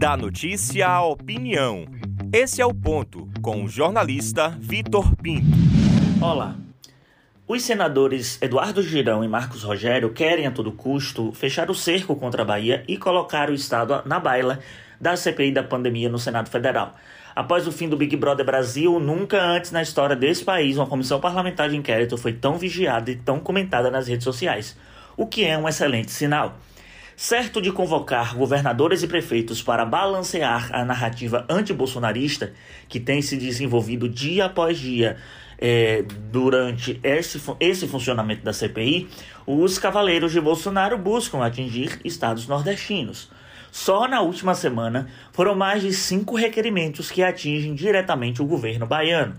Da notícia à opinião. Esse é o ponto com o jornalista Vitor Pinto. Olá. Os senadores Eduardo Girão e Marcos Rogério querem a todo custo fechar o cerco contra a Bahia e colocar o Estado na baila da CPI da pandemia no Senado Federal. Após o fim do Big Brother Brasil, nunca antes na história desse país uma comissão parlamentar de inquérito foi tão vigiada e tão comentada nas redes sociais, o que é um excelente sinal. Certo de convocar governadores e prefeitos para balancear a narrativa antibolsonarista que tem se desenvolvido dia após dia é, durante esse, esse funcionamento da CPI, os cavaleiros de Bolsonaro buscam atingir estados nordestinos. Só na última semana foram mais de cinco requerimentos que atingem diretamente o governo baiano.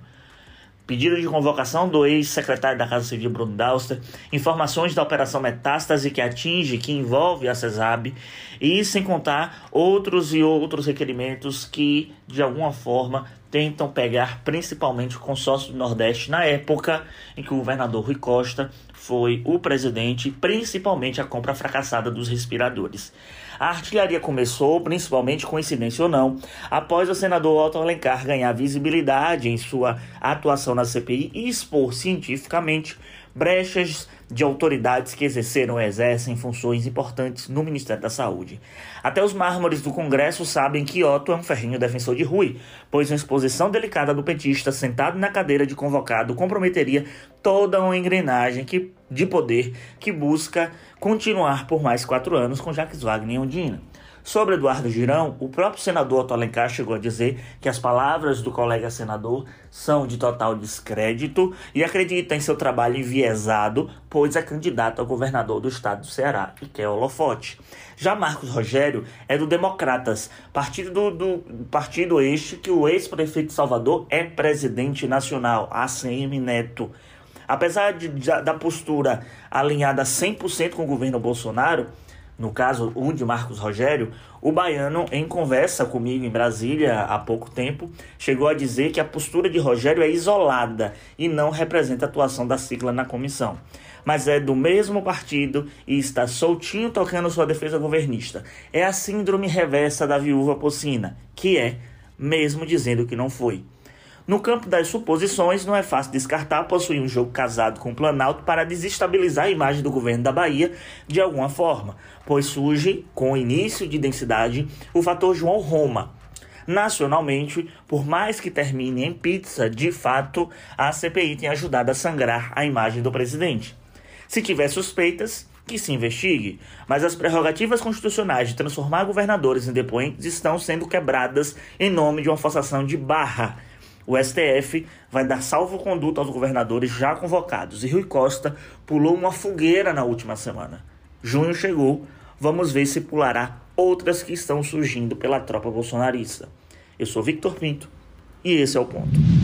Pedido de convocação do ex-secretário da Casa Civil Bruno Dauster, informações da Operação Metástase que atinge, que envolve a CESAB, e sem contar outros e outros requerimentos que, de alguma forma, tentam pegar principalmente o consórcio do Nordeste na época em que o governador Rui Costa foi o presidente, principalmente a compra fracassada dos respiradores. A artilharia começou, principalmente coincidência ou não, após o senador Otto Alencar ganhar visibilidade em sua atuação na CPI e expor cientificamente brechas de autoridades que exerceram ou exercem funções importantes no Ministério da Saúde. Até os mármores do Congresso sabem que Otto é um ferrinho defensor de Rui, pois uma exposição delicada do petista sentado na cadeira de convocado comprometeria toda uma engrenagem que, de poder que busca continuar por mais quatro anos com Jacques Wagner e Ondina. Sobre Eduardo Girão, o próprio senador Otto Alencar chegou a dizer que as palavras do colega senador são de total descrédito e acredita em seu trabalho enviesado, pois é candidato a governador do estado do Ceará e quer holofote. Já Marcos Rogério é do Democratas, partido, do, do partido este que o ex-prefeito de Salvador é presidente nacional, ACM Neto. Apesar de, da postura alinhada 100% com o governo Bolsonaro, no caso um de Marcos Rogério, o baiano, em conversa comigo em Brasília há pouco tempo, chegou a dizer que a postura de Rogério é isolada e não representa a atuação da sigla na comissão. Mas é do mesmo partido e está soltinho tocando sua defesa governista. É a síndrome reversa da viúva porcina, que é, mesmo dizendo que não foi. No campo das suposições, não é fácil descartar possuir um jogo casado com o Planalto para desestabilizar a imagem do governo da Bahia de alguma forma, pois surge, com o início de densidade, o fator João Roma. Nacionalmente, por mais que termine em pizza, de fato, a CPI tem ajudado a sangrar a imagem do presidente. Se tiver suspeitas, que se investigue, mas as prerrogativas constitucionais de transformar governadores em depoentes estão sendo quebradas em nome de uma forçação de barra o STF vai dar salvo-conduto aos governadores já convocados e Rui Costa pulou uma fogueira na última semana. Junho chegou, vamos ver se pulará outras que estão surgindo pela tropa bolsonarista. Eu sou Victor Pinto e esse é o ponto.